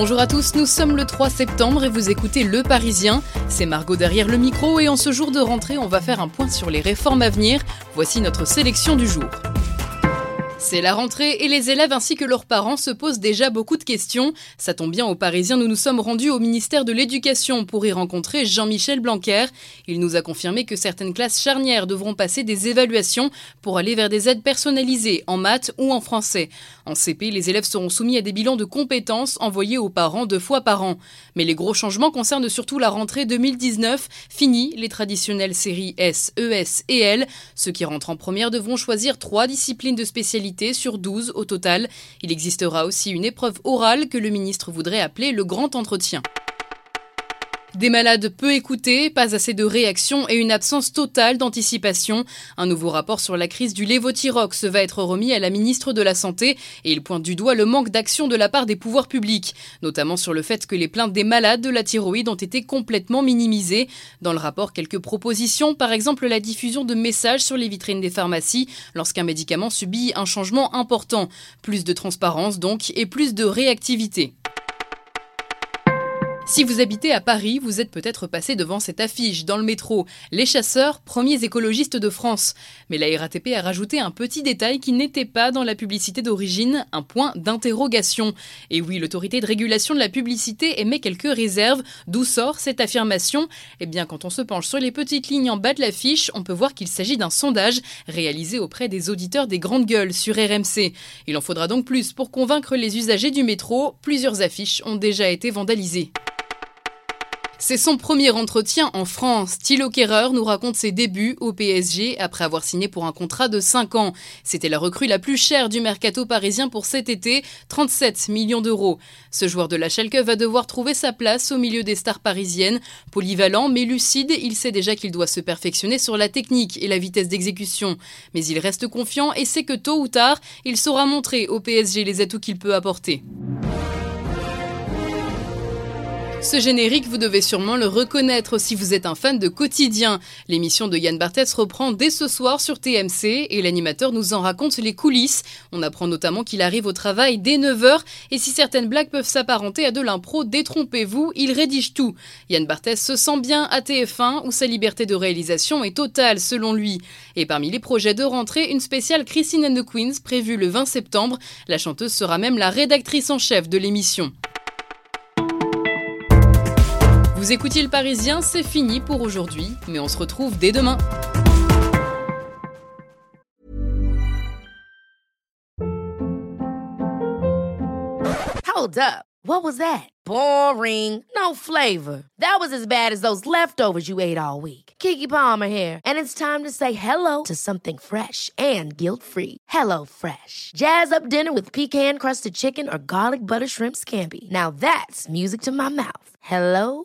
Bonjour à tous, nous sommes le 3 septembre et vous écoutez Le Parisien. C'est Margot derrière le micro et en ce jour de rentrée, on va faire un point sur les réformes à venir. Voici notre sélection du jour. C'est la rentrée et les élèves ainsi que leurs parents se posent déjà beaucoup de questions. Ça tombe bien aux Parisiens, nous nous sommes rendus au ministère de l'Éducation pour y rencontrer Jean-Michel Blanquer. Il nous a confirmé que certaines classes charnières devront passer des évaluations pour aller vers des aides personnalisées en maths ou en français. En CP, les élèves seront soumis à des bilans de compétences envoyés aux parents deux fois par an. Mais les gros changements concernent surtout la rentrée 2019. Fini les traditionnelles séries S, ES et L. Ceux qui rentrent en première devront choisir trois disciplines de spécialité sur 12 au total. Il existera aussi une épreuve orale que le ministre voudrait appeler le grand entretien. Des malades peu écoutés, pas assez de réactions et une absence totale d'anticipation. Un nouveau rapport sur la crise du lévothyrox va être remis à la ministre de la Santé et il pointe du doigt le manque d'action de la part des pouvoirs publics, notamment sur le fait que les plaintes des malades de la thyroïde ont été complètement minimisées. Dans le rapport, quelques propositions, par exemple la diffusion de messages sur les vitrines des pharmacies lorsqu'un médicament subit un changement important. Plus de transparence donc et plus de réactivité. Si vous habitez à Paris, vous êtes peut-être passé devant cette affiche dans le métro. Les chasseurs, premiers écologistes de France. Mais la RATP a rajouté un petit détail qui n'était pas dans la publicité d'origine, un point d'interrogation. Et oui, l'autorité de régulation de la publicité émet quelques réserves. D'où sort cette affirmation? Eh bien, quand on se penche sur les petites lignes en bas de l'affiche, on peut voir qu'il s'agit d'un sondage réalisé auprès des auditeurs des grandes gueules sur RMC. Il en faudra donc plus pour convaincre les usagers du métro. Plusieurs affiches ont déjà été vandalisées. C'est son premier entretien en France. Thilo Kerrer nous raconte ses débuts au PSG après avoir signé pour un contrat de 5 ans. C'était la recrue la plus chère du mercato parisien pour cet été, 37 millions d'euros. Ce joueur de la Schalke va devoir trouver sa place au milieu des stars parisiennes. Polyvalent mais lucide, il sait déjà qu'il doit se perfectionner sur la technique et la vitesse d'exécution. Mais il reste confiant et sait que tôt ou tard, il saura montrer au PSG les atouts qu'il peut apporter. Ce générique, vous devez sûrement le reconnaître si vous êtes un fan de Quotidien. L'émission de Yann Barthès reprend dès ce soir sur TMC et l'animateur nous en raconte les coulisses. On apprend notamment qu'il arrive au travail dès 9h et si certaines blagues peuvent s'apparenter à de l'impro, détrompez-vous, il rédige tout. Yann Barthès se sent bien à TF1 où sa liberté de réalisation est totale selon lui. Et parmi les projets de rentrée, une spéciale Christine and the Queens prévue le 20 septembre. La chanteuse sera même la rédactrice en chef de l'émission. Vous écoutiez le Parisien, c'est fini pour aujourd'hui, mais on se retrouve dès demain. Hold up. What was that? Boring. No flavor. That was as bad as those leftovers you ate all week. Kiki Palmer here, and it's time to say hello to something fresh and guilt-free. Hello Fresh. Jazz up dinner with pecan-crusted chicken or garlic butter shrimp scampi. Now that's music to my mouth. Hello